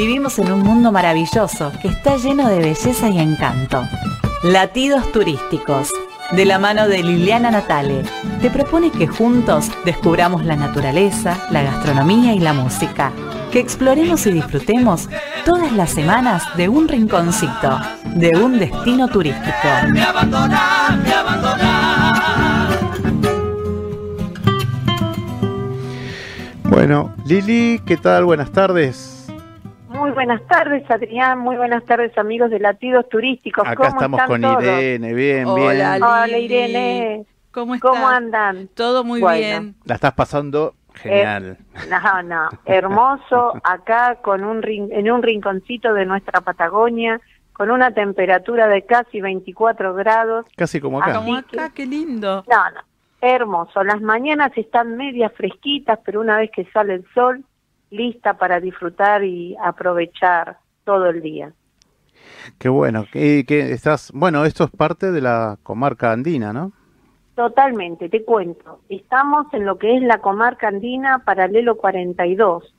Vivimos en un mundo maravilloso que está lleno de belleza y encanto. Latidos turísticos, de la mano de Liliana Natale, te propone que juntos descubramos la naturaleza, la gastronomía y la música. Que exploremos y disfrutemos todas las semanas de un rinconcito, de un destino turístico. Bueno, Lili, ¿qué tal? Buenas tardes. Muy buenas tardes, Adrián. Muy buenas tardes, amigos de Latidos Turísticos. Acá estamos con Irene, bien, Hola, bien. Hola, Irene. ¿Cómo estás? ¿Cómo andan? Todo muy bien. La estás pasando genial. Eh, no, no, hermoso. Acá con un en un rinconcito de nuestra Patagonia, con una temperatura de casi 24 grados. Casi como acá. Como acá, qué lindo. No, no, hermoso. Las mañanas están medias fresquitas, pero una vez que sale el sol, lista para disfrutar y aprovechar todo el día. Qué bueno, que, estás, bueno, esto es parte de la comarca andina, ¿no? Totalmente, te cuento. Estamos en lo que es la comarca andina paralelo 42.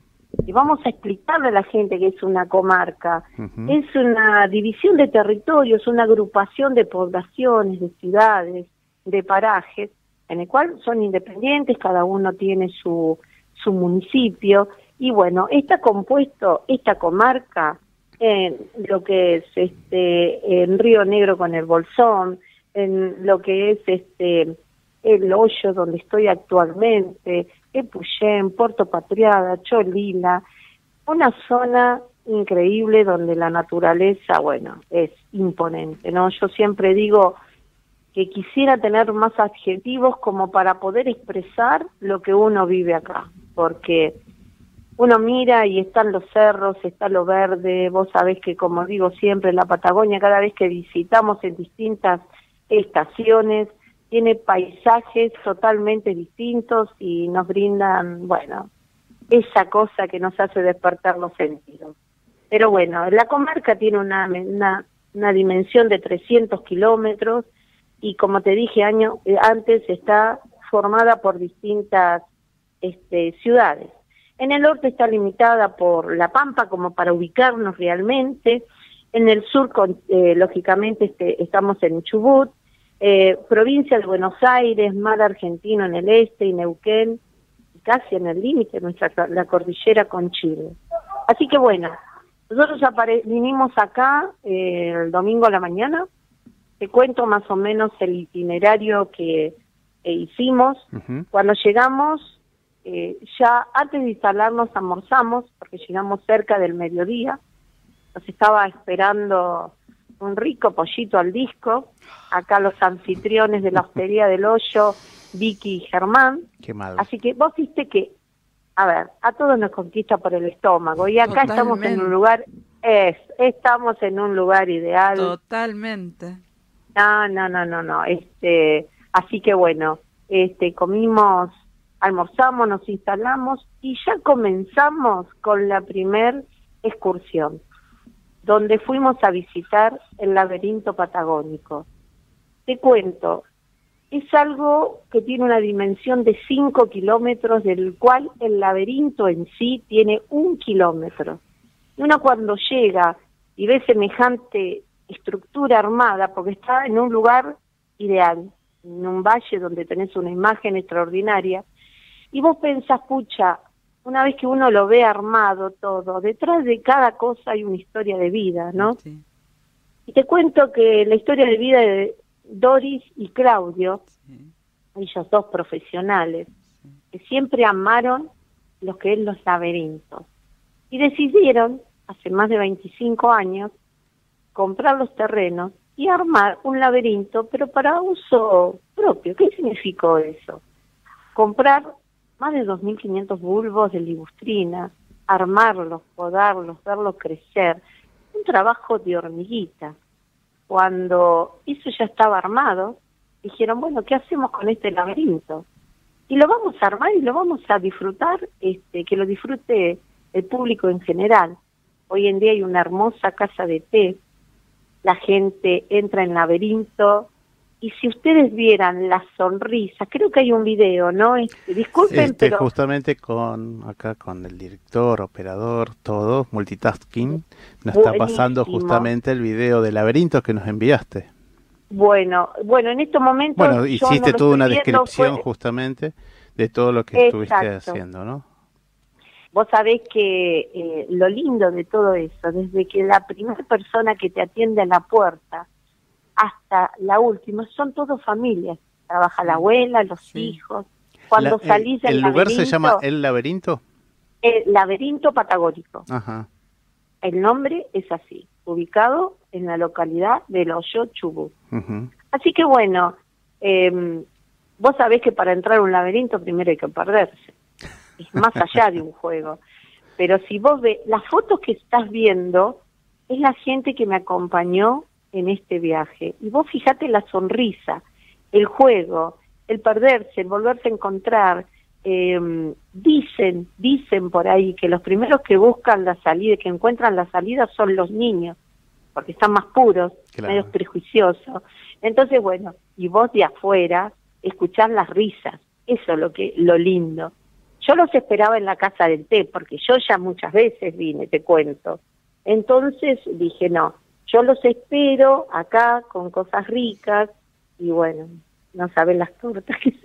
Y vamos a explicarle a la gente que es una comarca. Es una división de territorios, una agrupación de poblaciones, de ciudades, de parajes, en el cual son independientes, cada uno tiene su, su municipio y bueno, está compuesto esta comarca en lo que es este en Río Negro con el Bolsón, en lo que es este el hoyo donde estoy actualmente, Epuyén, Puerto Patriada, Cholila, una zona increíble donde la naturaleza, bueno, es imponente, ¿no? Yo siempre digo que quisiera tener más adjetivos como para poder expresar lo que uno vive acá, porque uno mira y están los cerros, está lo verde, vos sabés que como digo siempre, la Patagonia cada vez que visitamos en distintas estaciones, tiene paisajes totalmente distintos y nos brindan, bueno, esa cosa que nos hace despertar los sentidos. Pero bueno, la comarca tiene una, una, dimensión de 300 kilómetros y como te dije año, eh, antes está formada por distintas este, ciudades. En el norte está limitada por La Pampa como para ubicarnos realmente. En el sur, eh, lógicamente, este, estamos en Chubut, eh, provincia de Buenos Aires, mar argentino en el este y Neuquén, casi en el límite nuestra la cordillera con Chile. Así que bueno, nosotros vinimos acá eh, el domingo a la mañana. Te cuento más o menos el itinerario que hicimos. Cuando llegamos, eh, ya antes de instalarnos almorzamos, porque llegamos cerca del mediodía, nos estaba esperando un rico pollito al disco, acá los anfitriones de la hostería del hoyo, Vicky y Germán. Así que vos viste que, a ver, a todos nos conquista por el estómago y acá estamos en un lugar, es, estamos en un lugar ideal. Totalmente. No, no, no, no, no, este, así que bueno, este, comimos almorzamos, nos instalamos y ya comenzamos con la primer excursión, donde fuimos a visitar el laberinto patagónico. Te cuento, es algo que tiene una dimensión de 5 kilómetros, del cual el laberinto en sí tiene un kilómetro. Y uno cuando llega y ve semejante estructura armada, porque está en un lugar ideal, en un valle donde tenés una imagen extraordinaria, y vos pensás, pucha, una vez que uno lo ve armado todo, detrás de cada cosa hay una historia de vida, ¿no? Y te cuento que la historia de vida de Doris y Claudio, ellos dos profesionales, que siempre amaron lo que es los laberintos. Y decidieron, hace más de 25 años, comprar los terrenos y armar un laberinto, pero para uso propio. ¿Qué significó eso? Comprar más de 2.500 bulbos de libustrina, armarlos, podarlos, verlos crecer. Un trabajo de hormiguita. Cuando eso ya estaba armado, dijeron, bueno, ¿qué hacemos con este laberinto? Y lo vamos a armar y lo vamos a disfrutar, este, que lo disfrute el público en general. Hoy en día hay una hermosa casa de té, la gente entra en laberinto, y si ustedes vieran la sonrisa, creo que hay un video, ¿no? Este, disculpen, este, pero justamente con acá con el director, operador, todo, multitasking, nos está pasando justamente el video de laberintos que nos enviaste. bueno, bueno, en estos momentos Bueno, hiciste no toda una descripción fue- justamente de todo lo que estuviste haciendo, ¿no? Vos sabés que eh, lo lindo de todo eso, desde que la primera persona que te atiende a la puerta hasta la última, son todos familias. Trabaja la abuela, los Sí. hijos. Cuando La- salís del el, el lugar se llama El Laberinto. el laberinto patagónico. Ajá. El nombre es así, ubicado en la localidad de Hoyo Chubut. ujú. Así que bueno, eh, vos sabés que para entrar a un laberinto primero hay que perderse. Es más allá de un juego. Pero si vos ves, las fotos que estás viendo es la gente que me acompañó en este viaje. Y vos fíjate la sonrisa, el juego, el perderse, el volverse a encontrar. Eh, dicen, dicen por ahí que los primeros que buscan la salida, que encuentran la salida son los niños, porque están más puros, Claro. menos prejuiciosos. Entonces, bueno, y vos de afuera escuchar las risas, eso es lo que lo lindo. Yo los esperaba en la casa del té, porque yo ya muchas veces vine, te cuento. Entonces dije, no, yo los espero acá con cosas ricas y bueno, no saben las tortas que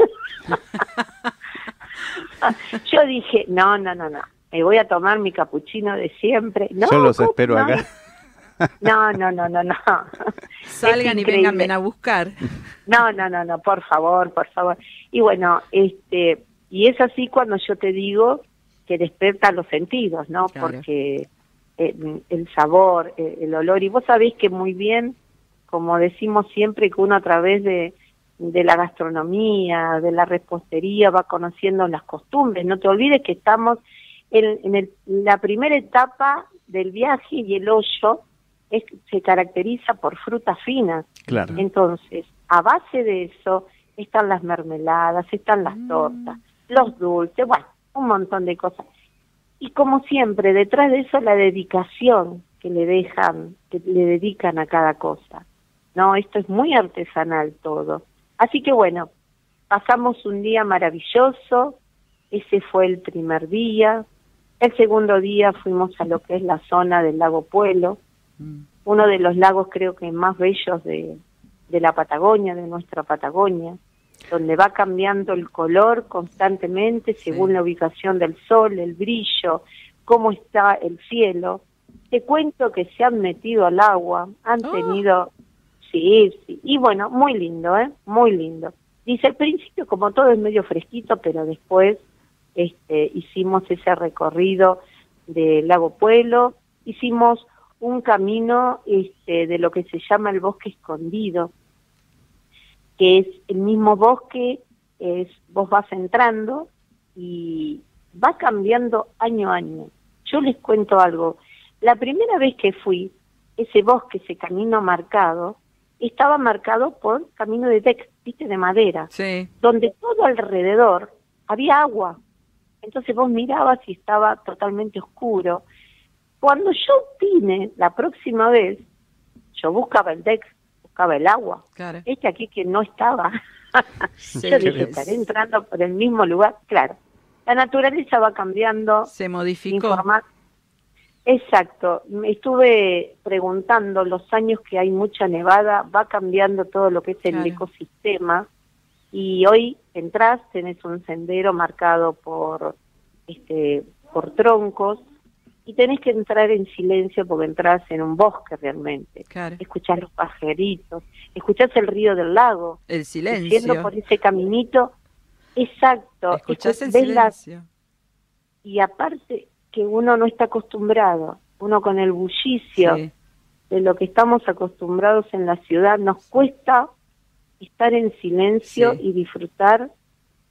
Yo dije, no, no, no, no, me voy a tomar mi capuchino de siempre. No, Yo los espero No, acá. No, no, no, no, no. Salgan y vengan a buscar. No, no, no, no, por favor, por favor. Y bueno, este, y es así cuando yo te digo que despierta los sentidos, ¿no? Claro. Porque eh, el sabor, eh, el olor, y vos sabés que muy bien, como decimos siempre, que uno a través de, de la gastronomía, de la repostería, va conociendo las costumbres. No te olvides que estamos en, en el- la primera etapa del viaje y el hoyo es, se caracteriza por frutas finas. Claro. Entonces, a base de eso están las mermeladas, están las Mm. tortas, los dulces, bueno, un montón de cosas. Y como siempre, detrás de eso la dedicación que le dejan, que le dedican a cada cosa. No, esto es muy artesanal todo. Así que bueno, pasamos un día maravilloso, ese fue el primer día. El segundo día fuimos a lo que es la zona del lago Puelo, Mm. uno de los lagos creo que más bellos de, de la Patagonia, de nuestra Patagonia, donde va cambiando el color constantemente según Sí. la ubicación del sol, el brillo, cómo está el cielo. Te cuento que se han metido al agua, han Oh. tenido, sí, sí, y bueno, muy lindo, ¿eh? Muy lindo. Dice, al principio como todo es medio fresquito, pero después este, hicimos ese recorrido del lago Puelo, hicimos un camino este, de lo que se llama el bosque escondido, que es el mismo bosque, es vos vas entrando y va cambiando año a año. Yo les cuento algo. La primera vez que fui, ese bosque, ese camino marcado, estaba marcado por camino de tex, viste, de madera Sí. donde todo alrededor había agua. Entonces vos mirabas y estaba totalmente oscuro. Cuando yo vine la próxima vez, yo buscaba el deck, buscaba el agua. Claro. Este aquí que no estaba. Sí, yo dije, es- estaré entrando por el mismo lugar. Claro, la naturaleza va cambiando. Se modificó. Exacto, me estuve preguntando los años que hay mucha nevada, va cambiando todo lo que es el Claro. ecosistema y hoy entras, tenés un sendero marcado por este por troncos y tenés que entrar en silencio porque entras en un bosque realmente. Claro. Escuchás los pajaritos, escuchás el río del lago, El yendo silencio. por ese caminito. Exacto. Escuchás el ves la- silencio. y aparte que uno no está acostumbrado, uno con el bullicio Sí. de lo que estamos acostumbrados en la ciudad, nos cuesta estar en silencio Sí. y disfrutar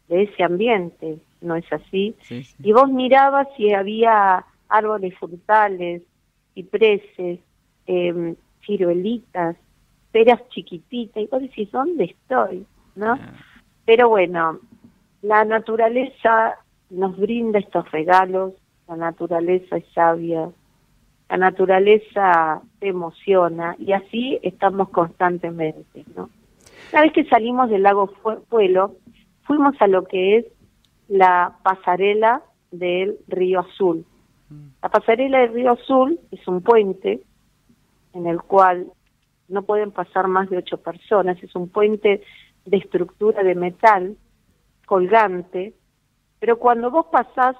de ese ambiente, ¿no es así? Sí, sí. Y vos mirabas y había árboles frutales, cipreses, eh, ciruelitas, peras chiquititas, y vos decís, ¿dónde estoy? ¿No? Ah. Pero bueno, la naturaleza nos brinda estos regalos, la naturaleza es sabia, la naturaleza te emociona y así estamos constantemente, ¿no? Una vez que salimos del lago Puelo, fuimos a lo que es la pasarela del Río Azul. La pasarela del Río Azul es un puente en el cual no pueden pasar más de ocho personas, es un puente de estructura de metal colgante, pero cuando vos pasás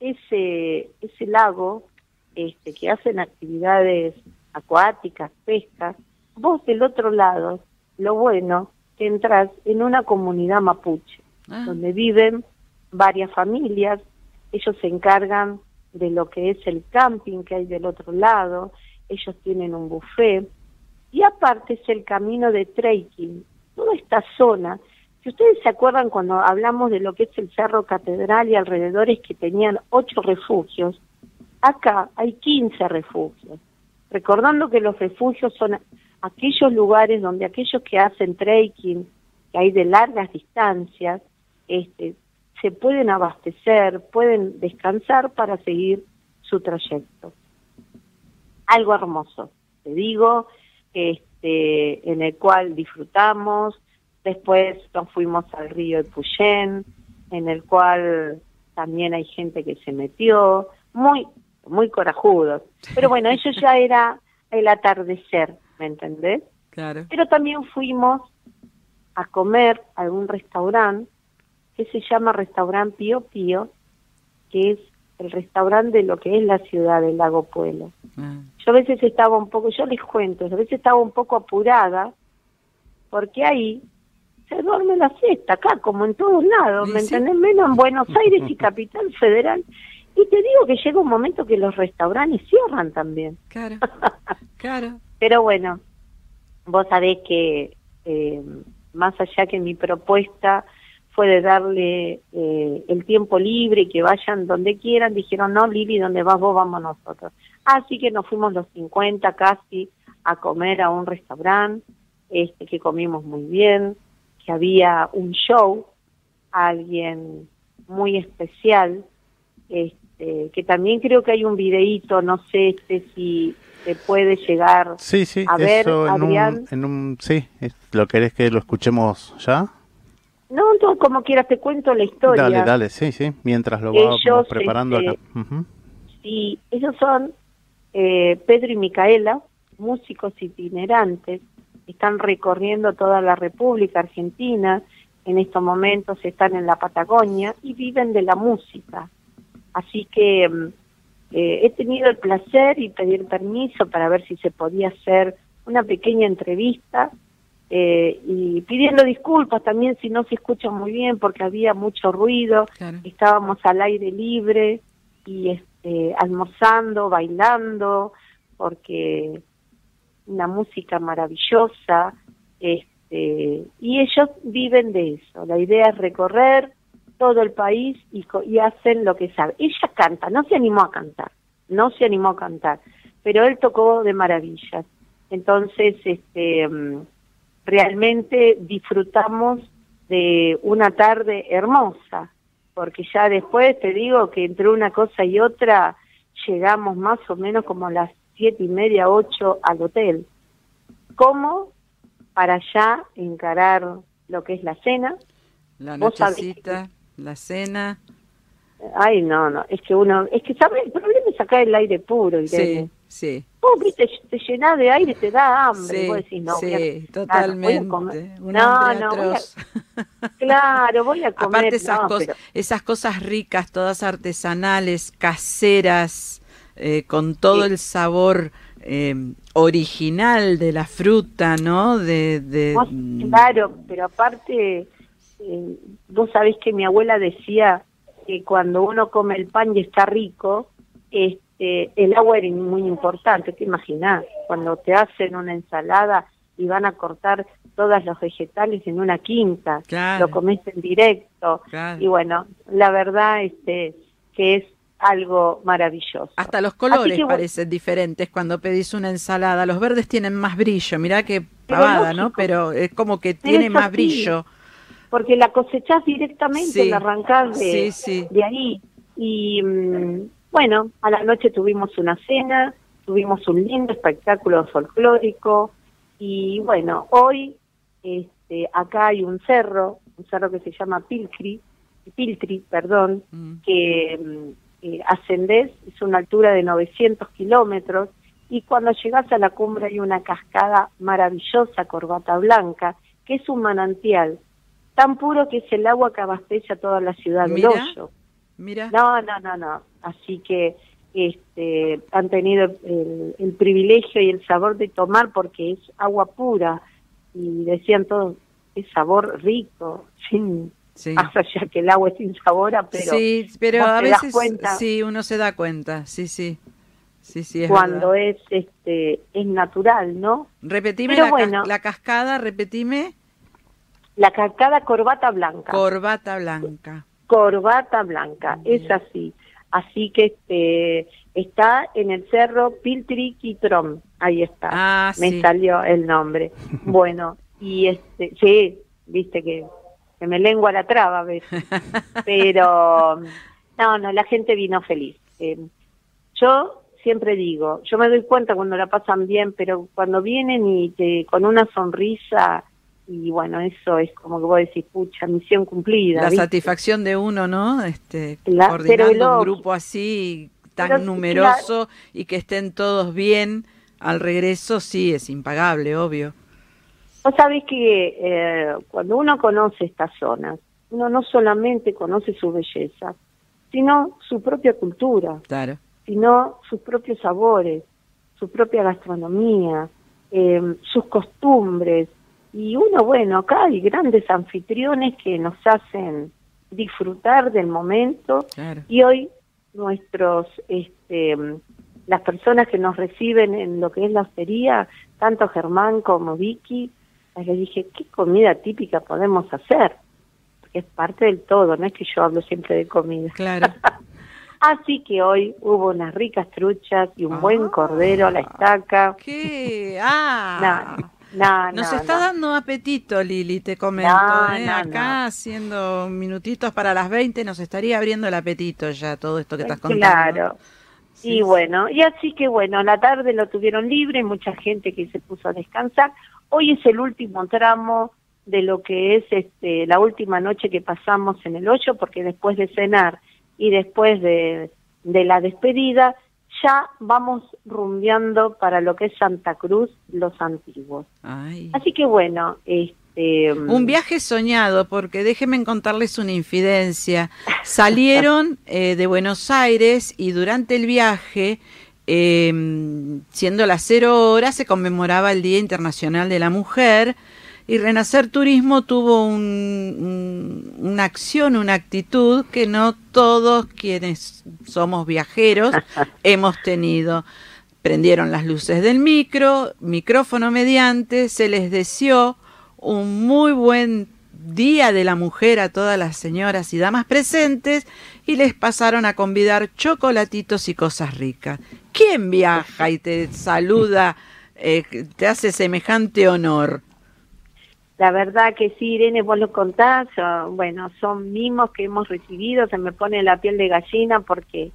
ese, ese lago, este, que hacen actividades acuáticas, pescas, vos del otro lado, lo bueno, que entras en una comunidad mapuche, Ah. donde viven varias familias, ellos se encargan de lo que es el camping que hay del otro lado, ellos tienen un buffet, y aparte es el camino de trekking, toda esta zona. Si ustedes se acuerdan cuando hablamos de lo que es el Cerro Catedral y alrededores que tenían ocho refugios, acá hay 15 refugios. Recordando que los refugios son aquellos lugares donde aquellos que hacen trekking, que hay de largas distancias, este, se pueden abastecer, pueden descansar para seguir su trayecto. Algo hermoso, te digo, este, en el cual disfrutamos, después nos fuimos al río de Puyén, en el cual también hay gente que se metió, muy, muy corajudos. Pero bueno, eso ya era el atardecer, ¿me entendés? Claro. Pero también fuimos a comer a algún restaurante que se llama Restaurant Pío Pío, que es el restaurante de lo que es la ciudad del Lago Puelo. Ah. Yo a veces estaba un poco, yo les cuento, a veces estaba un poco apurada, porque ahí se duerme la siesta, acá como en todos lados, ¿me sí. entendés? Menos en Buenos Aires y Capital Federal. Y te digo que llega un momento que los restaurantes cierran también. Claro. Claro. Pero bueno, vos sabés que eh, más allá que mi propuesta fue de darle eh, el tiempo libre que vayan donde quieran, dijeron, no, Lili, donde vas vos, vamos nosotros. Así que nos fuimos los 50 casi a comer a un restaurante, este, que comimos muy bien, que había un show, alguien muy especial, este, que también creo que hay un videíto, no sé este, si se puede llegar Sí, sí, A ver, eso en Adrián. un, en un... Sí, ¿lo querés que lo escuchemos ya? No, no, como quieras te cuento la historia. Dale, dale, sí, sí, mientras lo Ellos, vamos preparando este, acá. Sí, ellos son eh, Pedro y Micaela, músicos itinerantes, están recorriendo toda la República Argentina, en estos momentos están en la Patagonia y viven de la música. Así que mm, eh, he tenido el placer y pedir permiso para ver si se podía hacer una pequeña entrevista eh, y pidiendo disculpas también si no se escucha muy bien porque había mucho ruido Claro. estábamos al aire libre y este, almorzando, bailando, porque una música maravillosa, este, y ellos viven de eso. La idea es recorrer todo el país y, y hacen lo que sabe. Ella canta, no se animó a cantar, no se animó a cantar, pero él tocó de maravillas. Entonces, este, mm, realmente disfrutamos de una tarde hermosa, porque ya después te digo que entre una cosa y otra llegamos más o menos como a las siete y media, ocho al hotel. ¿Cómo? Para ya encarar lo que es la cena. La nochecita, la cena. Ay, no, no, es que uno, es que, ¿sabes? El problema es sacar el aire puro, Irene. Sí, sí. Vos, viste, te llenás de aire, te da hambre. Sí, vos decís, no, voy a- sí, claro, voy a totalmente. comer. Un no, no, voy a- claro, voy a comer. Aparte esas, no, cosas, pero- esas cosas ricas, todas artesanales, caseras, eh, con todo Sí. el sabor eh, original de la fruta, ¿no? De, de- Vos, claro, pero aparte, eh, vos sabés que mi abuela decía que cuando uno come el pan y está rico, este, el agua era muy importante, te imaginás, cuando te hacen una ensalada y van a cortar todos los vegetales en una quinta, Claro. lo comes en directo, Claro. y bueno, la verdad este que es algo maravilloso. Hasta los colores parecen diferentes cuando pedís una ensalada. Los verdes tienen más brillo, mirá qué pavada, ¿no? Pero es como que tiene más brillo. Porque la cosechás directamente, la arrancás de, de ahí. Y mm, bueno, a la noche tuvimos una cena, tuvimos un lindo espectáculo folclórico y bueno, hoy este, acá hay un cerro, un cerro que se llama Pilcri, Piltri, perdón, mm. que mm, eh, ascendés, es una altura de 900 kilómetros, y cuando llegas a la cumbre hay una cascada maravillosa, Corbata Blanca, que es un manantial tan puro que es el agua que abastece a toda la ciudad de Hoyo. Mira. No, no, no, no. Así que este, han tenido el, el, privilegio y el sabor de tomar porque es agua pura y decían todos, es sabor rico, sin Sí. Más allá que el agua es sin sabor, pero, sí, pero a veces sí, uno se da cuenta, sí, sí. Sí, sí, es cuando es este es natural, ¿no? Repetime la, la cascada, repetime. La cascada corbata blanca. Corbata blanca. Corbata blanca, es así. Así que este está en el cerro Piltriquitrom, ahí está. Ah, Me salió el nombre. bueno, y este, sí, viste que que me lengua la traba a veces. Pero no, no, la gente vino feliz. Eh, yo siempre digo, yo me doy cuenta cuando la pasan bien, pero cuando vienen y te, con una sonrisa, y bueno, eso es como que vos decís, pucha, misión cumplida. La satisfacción de uno, ¿no? Este, coordinando un grupo así tan numeroso y que estén todos bien al regreso, sí, es impagable, obvio. Vos sabés que eh, cuando uno conoce estas zonas, uno no solamente conoce su belleza, sino su propia cultura, claro. sino sus propios sabores, su propia gastronomía, eh, sus costumbres. Y uno, bueno, acá hay grandes anfitriones que nos hacen disfrutar del momento y hoy nuestros, este, las personas que nos reciben en lo que es la hostería, tanto Germán como Vicky, le dije, ¿qué comida típica podemos hacer? Porque es parte del todo, no es que yo hablo siempre de comida. Claro. Así que hoy hubo unas ricas truchas y un buen cordero a la estaca. ¿Qué? Ah. No, Nos está dando apetito, Lili, te comento. ¿eh? Acá haciendo minutitos para las 20 nos estaría abriendo el apetito ya todo esto que estás contando. Claro. y bueno, y así que bueno, la tarde lo tuvieron libre, mucha gente que se puso a descansar. Hoy es el último tramo de lo que es este, la última noche que pasamos en el 8, porque después de cenar y después de, de la despedida, ya vamos rumbeando para lo que es Santa Cruz, los antiguos. Así que bueno, este... Un viaje soñado, porque déjenme contarles una infidencia. Salieron eh, de Buenos Aires y durante el viaje eh, siendo las cero horas, se conmemoraba el Día Internacional de la Mujer y Renacer Turismo tuvo una acción, una actitud que no todos quienes somos viajeros hemos tenido. Prendieron las luces del micro, micrófono mediante, se les deseó un muy buen Día de la Mujer a todas las señoras y damas presentes y les pasaron a convidar chocolatitos y cosas ricas. ¿Quién viaja y te saluda, eh, te hace semejante honor? La verdad que sí, Irene, vos lo contás, bueno, son mimos que hemos recibido, se me pone la piel de gallina porque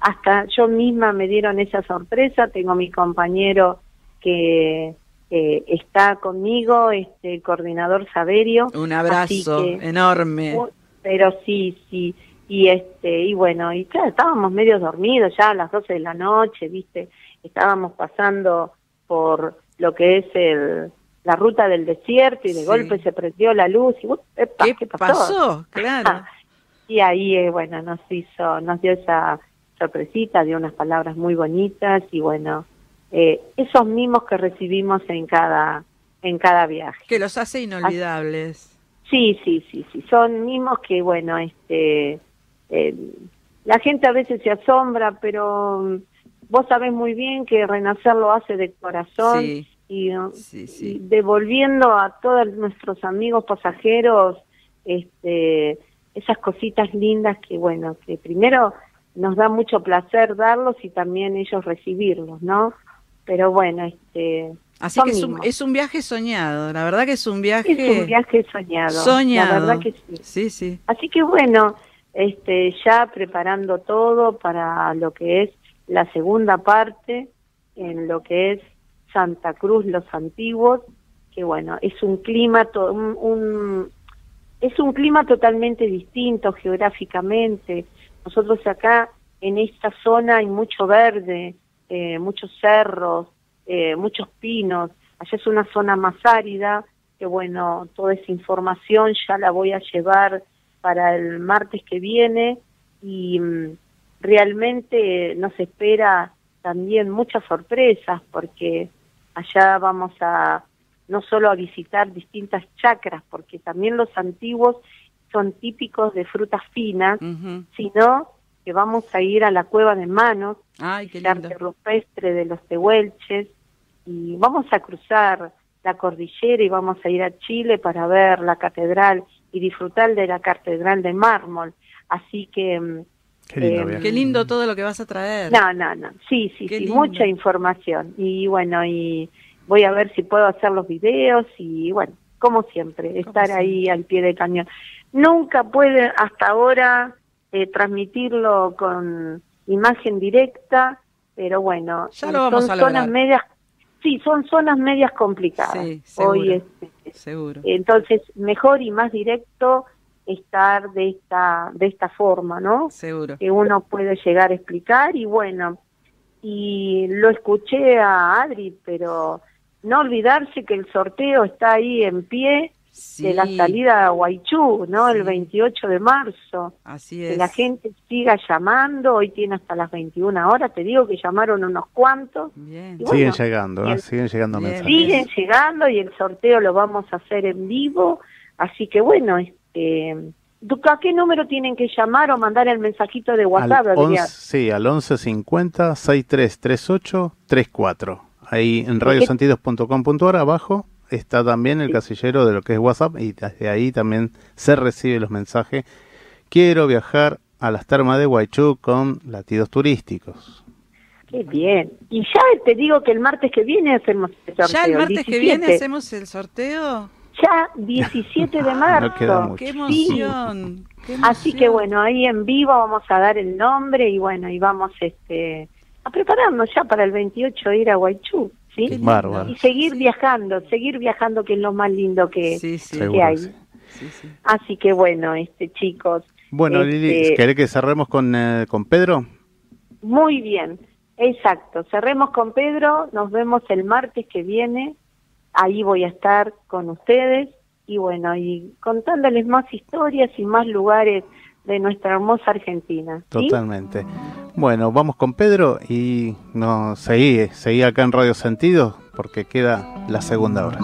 hasta yo misma me dieron esa sorpresa, tengo mi compañero que está conmigo, este el coordinador Saberio. Un abrazo enorme. Pero sí, sí, y este y bueno y claro estábamos medio dormidos ya a las 12 de la noche viste estábamos pasando por lo que es el la ruta del desierto y de golpe se prendió la luz y ¿Qué, pasó? claro. Y ahí eh, bueno nos hizo nos dio esa sorpresita dio unas palabras muy bonitas y bueno eh, esos mismos que recibimos en cada en cada viaje. Que los hace inolvidables. Sí sí sí sí. Son mismos que bueno este eh, la gente a veces se asombra, pero mm, vos sabés muy bien que Renacer lo hace de corazón y, devolviendo a todos nuestros amigos pasajeros este, esas cositas lindas que, bueno, que primero nos da mucho placer darlos y también ellos recibirlos, ¿no? Pero bueno, este... Así que es un, es un, viaje soñado, la verdad que es un viaje... Es un viaje soñado. Soñado. La verdad que sí. Sí, sí. Así que bueno, este, ya preparando todo para lo que es la segunda parte, en lo que es Santa Cruz, los antiguos, que bueno, es un clima, un, es un clima totalmente distinto geográficamente. Nosotros acá en esta zona hay mucho verde, eh, muchos cerros, eh, muchos pinos. Allá es una zona más árida, que bueno, toda esa información ya la voy a llevar para el martes que viene y mm, realmente nos espera también muchas sorpresas porque allá vamos a no solo a visitar distintas chacras, porque también los antiguos son típicos de frutas finas, sino que vamos a ir a la cueva de Manos, el arte rupestre de los tehuelches, y vamos a cruzar la cordillera y vamos a ir a Chile para ver la catedral y disfrutar de la catedral de mármol. Así que... Eh, Qué lindo, todo lo que vas a traer. No, no, no. Sí, sí, sí, mucha información. Y bueno, y voy a ver si puedo hacer los videos y bueno, como siempre, estar ahí al pie del cañón. Nunca puede hasta ahora eh, transmitirlo con imagen directa, pero bueno, son zonas medias, sí, son zonas medias complicadas. Sí, seguro, Hoy este, seguro. Entonces, mejor y más directo estar de esta de esta forma, ¿no? Seguro. Que uno puede llegar a explicar y bueno, y lo escuché a Adri, pero no olvidarse que el sorteo está ahí en pie de la salida a Guaychú, ¿no? El 28 de marzo. Así es. Que la gente siga llamando, hoy tiene hasta las 21 horas, te digo que llamaron unos cuantos. siguen llegando, ¿eh? siguen llegando mensajes. Siguen llegando y el sorteo lo vamos a hacer en vivo, así que bueno, este... ¿A qué número tienen que llamar o mandar el mensajito de WhatsApp? Al sí, al 1150 6338 34 ahí en radiosantidos.com.ar abajo está también el casillero de lo que es WhatsApp y desde ahí también se recibe los mensajes. Quiero viajar a las termas de Guaychú con latidos turísticos. Qué bien. Y ya te digo que el martes que viene hacemos el sorteo. ¿Ya el martes que viene hacemos el sorteo? Ya 17 de marzo. ¡Qué emoción! Así que bueno, ahí en vivo vamos a dar el nombre y bueno, y vamos este a prepararnos ya para el 28 ir a Guaychú, ¿sí? Y seguir viajando, seguir viajando que es lo más lindo que, hay. Así que bueno, este chicos. Bueno, Lili, este, ¿querés que cerremos con, eh, con Pedro? Muy bien, exacto. Cerremos con Pedro, nos vemos el martes que viene. Ahí voy a estar con ustedes y bueno, y contándoles más historias y más lugares de nuestra hermosa Argentina. Totalmente. Bueno, vamos con Pedro y nos seguí, seguí acá en Radio Sentido porque queda la segunda hora.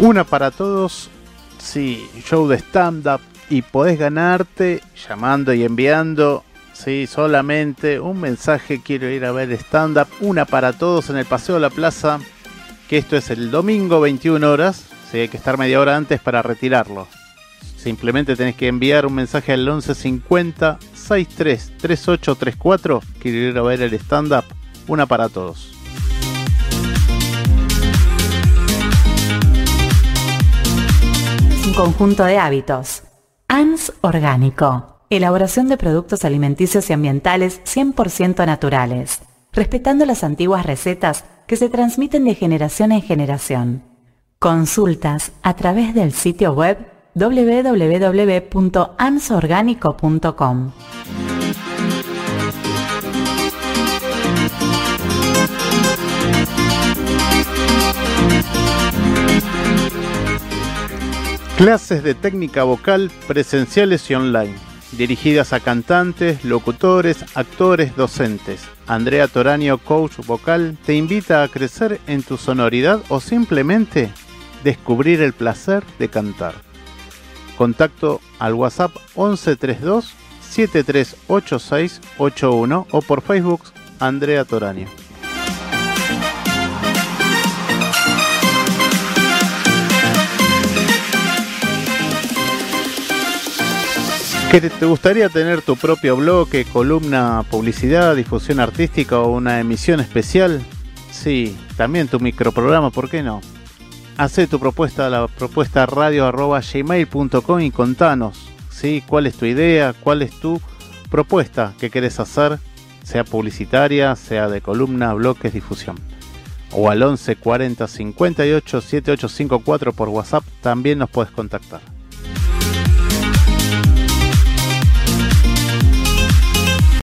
Una para todos, sí, show de stand-up. Y podés ganarte llamando y enviando, sí, solamente un mensaje, quiero ir a ver stand-up, una para todos en el Paseo de la Plaza, que esto es el domingo 21 horas, sí, hay que estar media hora antes para retirarlo. Simplemente tenés que enviar un mensaje al 1150 63 3834, quiero ir a ver el stand-up, una para todos. Un conjunto de hábitos. ANS Orgánico. Elaboración de productos alimenticios y ambientales 100% naturales, respetando las antiguas recetas que se transmiten de generación en generación. Consultas a través del sitio web www.ansorgánico.com. Clases de técnica vocal presenciales y online, dirigidas a cantantes, locutores, actores, docentes. Andrea Toranio, coach vocal, te invita a crecer en tu sonoridad o simplemente descubrir el placer de cantar. Contacto al WhatsApp 1132 738681 o por Facebook Andrea Toranio. ¿Te gustaría tener tu propio bloque, columna, publicidad, difusión artística o una emisión especial? Sí, también tu microprograma, ¿por qué no? Hacé tu propuesta a la propuesta radio gmail.com y contanos, ¿sí? ¿Cuál es tu idea? ¿Cuál es tu propuesta que querés hacer? Sea publicitaria, sea de columna, bloques, difusión. O al 11 40 58 7854 por WhatsApp también nos puedes contactar.